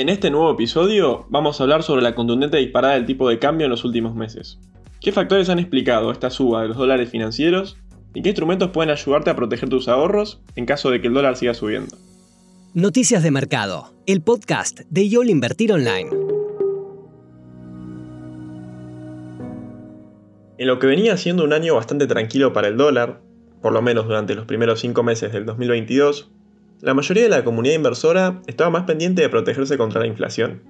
En este nuevo episodio vamos a hablar sobre la contundente disparada del tipo de cambio en los últimos meses. ¿Qué factores han explicado esta suba de los dólares financieros y qué instrumentos pueden ayudarte a proteger tus ahorros en caso de que el dólar siga subiendo? Noticias de Mercado, el podcast de YOL Invertir Online. En lo que venía siendo un año bastante tranquilo para el dólar, por lo menos durante los primeros 5 meses del 2022, la mayoría de la comunidad inversora estaba más pendiente de protegerse contra la inflación,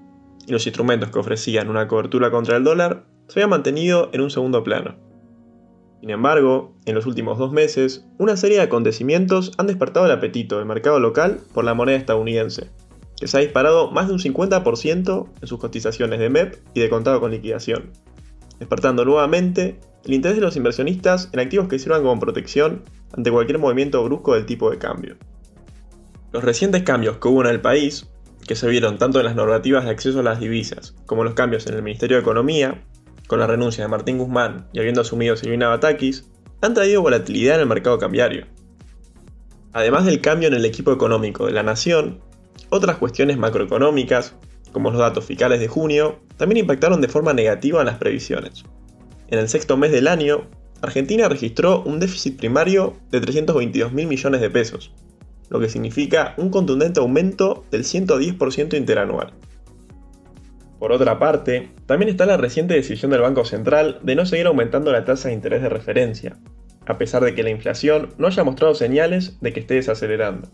y los instrumentos que ofrecían una cobertura contra el dólar se habían mantenido en un segundo plano. Sin embargo, en los últimos dos meses, una serie de acontecimientos han despertado el apetito del mercado local por la moneda estadounidense, que se ha disparado más de un 50% en sus cotizaciones de MEP y de contado con liquidación, despertando nuevamente el interés de los inversionistas en activos que sirvan como protección ante cualquier movimiento brusco del tipo de cambio. Los recientes cambios que hubo en el país, que se vieron tanto en las normativas de acceso a las divisas como los cambios en el Ministerio de Economía, con la renuncia de Martín Guzmán y habiendo asumido Silvina Batakis, han traído volatilidad en el mercado cambiario. Además del cambio en el equipo económico de la nación, otras cuestiones macroeconómicas, como los datos fiscales de junio, también impactaron de forma negativa en las previsiones. En el sexto mes del año, Argentina registró un déficit primario de 322 mil millones de pesos, lo que significa un contundente aumento del 110% interanual. Por otra parte, también está la reciente decisión del Banco Central de no seguir aumentando la tasa de interés de referencia, a pesar de que la inflación no haya mostrado señales de que esté desacelerando.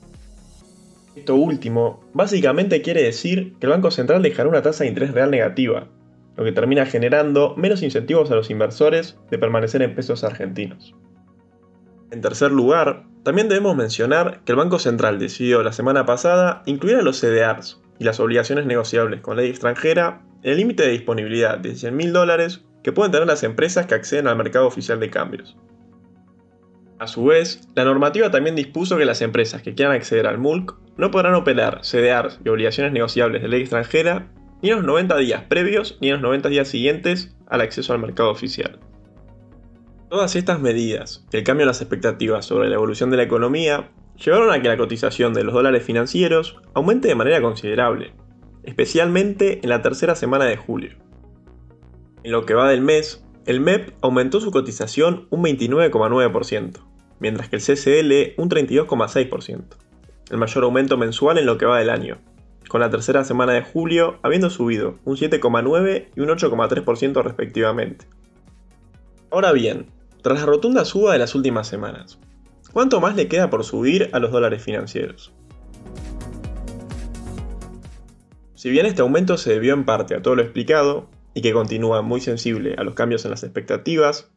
Esto último básicamente quiere decir que el Banco Central dejará una tasa de interés real negativa, lo que termina generando menos incentivos a los inversores de permanecer en pesos argentinos. En tercer lugar, también debemos mencionar que el Banco Central decidió la semana pasada incluir a los CDRs y las obligaciones negociables con ley extranjera en el límite de disponibilidad de 100 dólares que pueden tener las empresas que acceden al mercado oficial de cambios. A su vez, la normativa también dispuso que las empresas que quieran acceder al MULC no podrán operar CDRs y obligaciones negociables de ley extranjera ni en los 90 días previos ni en los 90 días siguientes al acceso al mercado oficial. Todas estas medidas el cambio en las expectativas sobre la evolución de la economía llevaron a que la cotización de los dólares financieros aumente de manera considerable, especialmente en la tercera semana de julio. En lo que va del mes, el MEP aumentó su cotización un 29,9%, mientras que el CCL un 32,6%, el mayor aumento mensual en lo que va del año, con la tercera semana de julio habiendo subido un 7,9 y un 8,3% respectivamente. Ahora bien, tras la rotunda suba de las últimas semanas. ¿Cuánto más le queda por subir a los dólares financieros? Si bien este aumento se debió en parte a todo lo explicado, y que continúa muy sensible a los cambios en las expectativas,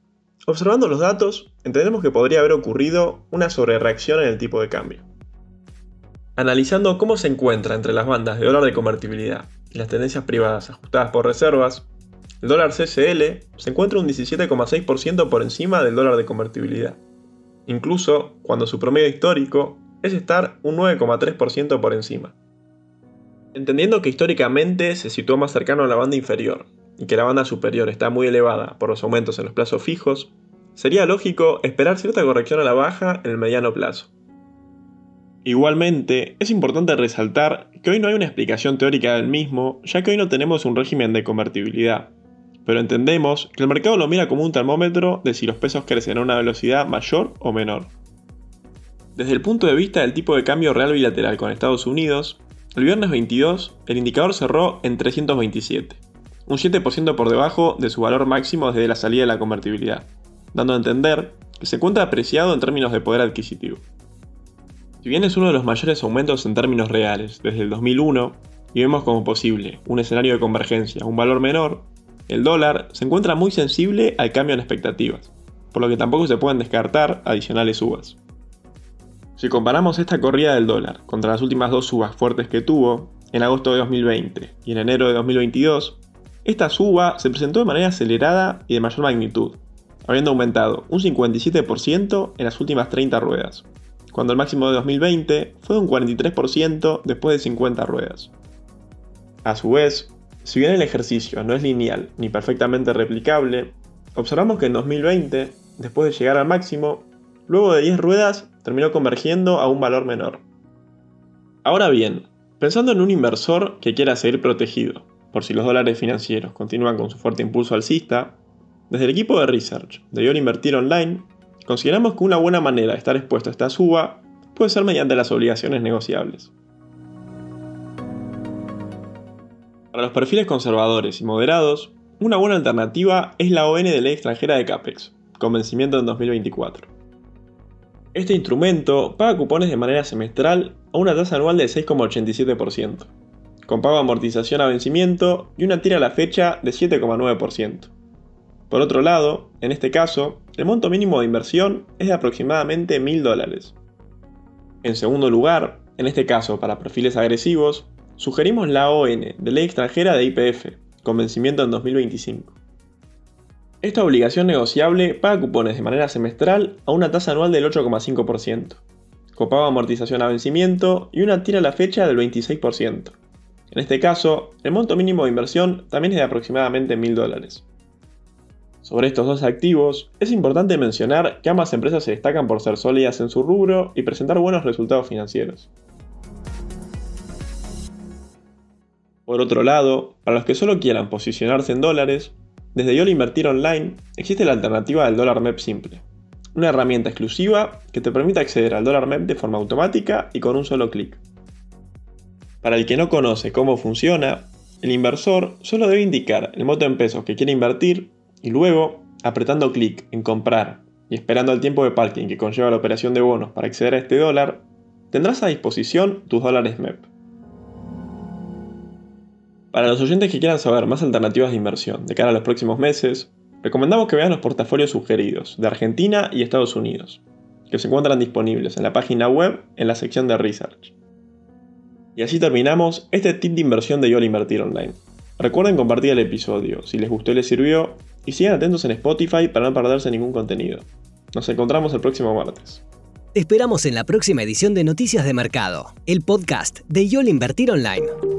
observando los datos, entendemos que podría haber ocurrido una sobrereacción en el tipo de cambio. Analizando cómo se encuentra entre las bandas de dólar de convertibilidad y las tendencias privadas ajustadas por reservas, el dólar CCL se encuentra un 17,6% por encima del dólar de convertibilidad, incluso cuando su promedio histórico es estar un 9,3% por encima. Entendiendo que históricamente se situó más cercano a la banda inferior y que la banda superior está muy elevada por los aumentos en los plazos fijos, sería lógico esperar cierta corrección a la baja en el mediano plazo. Igualmente, es importante resaltar que hoy no hay una explicación teórica del mismo, ya que hoy no tenemos un régimen de convertibilidad, pero entendemos que el mercado lo mira como un termómetro de si los pesos crecen a una velocidad mayor o menor. Desde el punto de vista del tipo de cambio real bilateral con Estados Unidos, el viernes 22 el indicador cerró en 327, un 7% por debajo de su valor máximo desde la salida de la convertibilidad, dando a entender que se encuentra apreciado en términos de poder adquisitivo. Si bien es uno de los mayores aumentos en términos reales desde el 2001, y vemos como posible un escenario de convergencia un valor menor, el dólar se encuentra muy sensible al cambio en expectativas, por lo que tampoco se pueden descartar adicionales subas. Si comparamos esta corrida del dólar contra las últimas dos subas fuertes que tuvo, en agosto de 2020 y en enero de 2022, esta suba se presentó de manera acelerada y de mayor magnitud, habiendo aumentado un 57% en las últimas 30 ruedas, cuando el máximo de 2020 fue de un 43% después de 50 ruedas. A su vez, si bien el ejercicio no es lineal ni perfectamente replicable, observamos que en 2020, después de llegar al máximo, luego de 10 ruedas terminó convergiendo a un valor menor. Ahora bien, Pensando en un inversor que quiera seguir protegido, por si los dólares financieros continúan con su fuerte impulso alcista, desde el equipo de research de YOL Invertir Online, consideramos que una buena manera de estar expuesto a esta suba puede ser mediante las obligaciones negociables. Para los perfiles conservadores y moderados, una buena alternativa es la ON de ley extranjera de CAPEX, con vencimiento en 2024. Este instrumento paga cupones de manera semestral a una tasa anual de 6,87%, con pago de amortización a vencimiento y una tira a la fecha de 7,9%. Por otro lado, en este caso, el monto mínimo de inversión es de aproximadamente 1.000 dólares. En segundo lugar, en este caso para perfiles agresivos, sugerimos la ON de ley extranjera de IPF, con vencimiento en 2025. Esta obligación negociable paga cupones de manera semestral a una tasa anual del 8,5%, copago amortización a vencimiento y una tira a la fecha del 26%. En este caso, el monto mínimo de inversión también es de aproximadamente 1.000 dólares. Sobre estos dos activos, es importante mencionar que ambas empresas se destacan por ser sólidas en su rubro y presentar buenos resultados financieros. Por otro lado, para los que solo quieran posicionarse en dólares, desde YOL Invertir Online existe la alternativa del dólar MEP simple, una herramienta exclusiva que te permite acceder al dólar MEP de forma automática y con un solo clic. Para el que no conoce cómo funciona, el inversor solo debe indicar el monto en pesos que quiere invertir y luego, apretando clic en comprar y esperando el tiempo de parking que conlleva la operación de bonos para acceder a este dólar, tendrás a disposición tus dólares MEP. Para los oyentes que quieran saber más alternativas de inversión de cara a los próximos meses, recomendamos que vean los portafolios sugeridos de Argentina y Estados Unidos, que se encuentran disponibles en la página web en la sección de Research. Y así terminamos este tip de inversión de YOL Invertir Online. Recuerden compartir el episodio si les gustó y les sirvió, y sigan atentos en Spotify para no perderse ningún contenido. Nos encontramos el próximo martes. Te esperamos en la próxima edición de Noticias de Mercado, el podcast de YOL Invertir Online.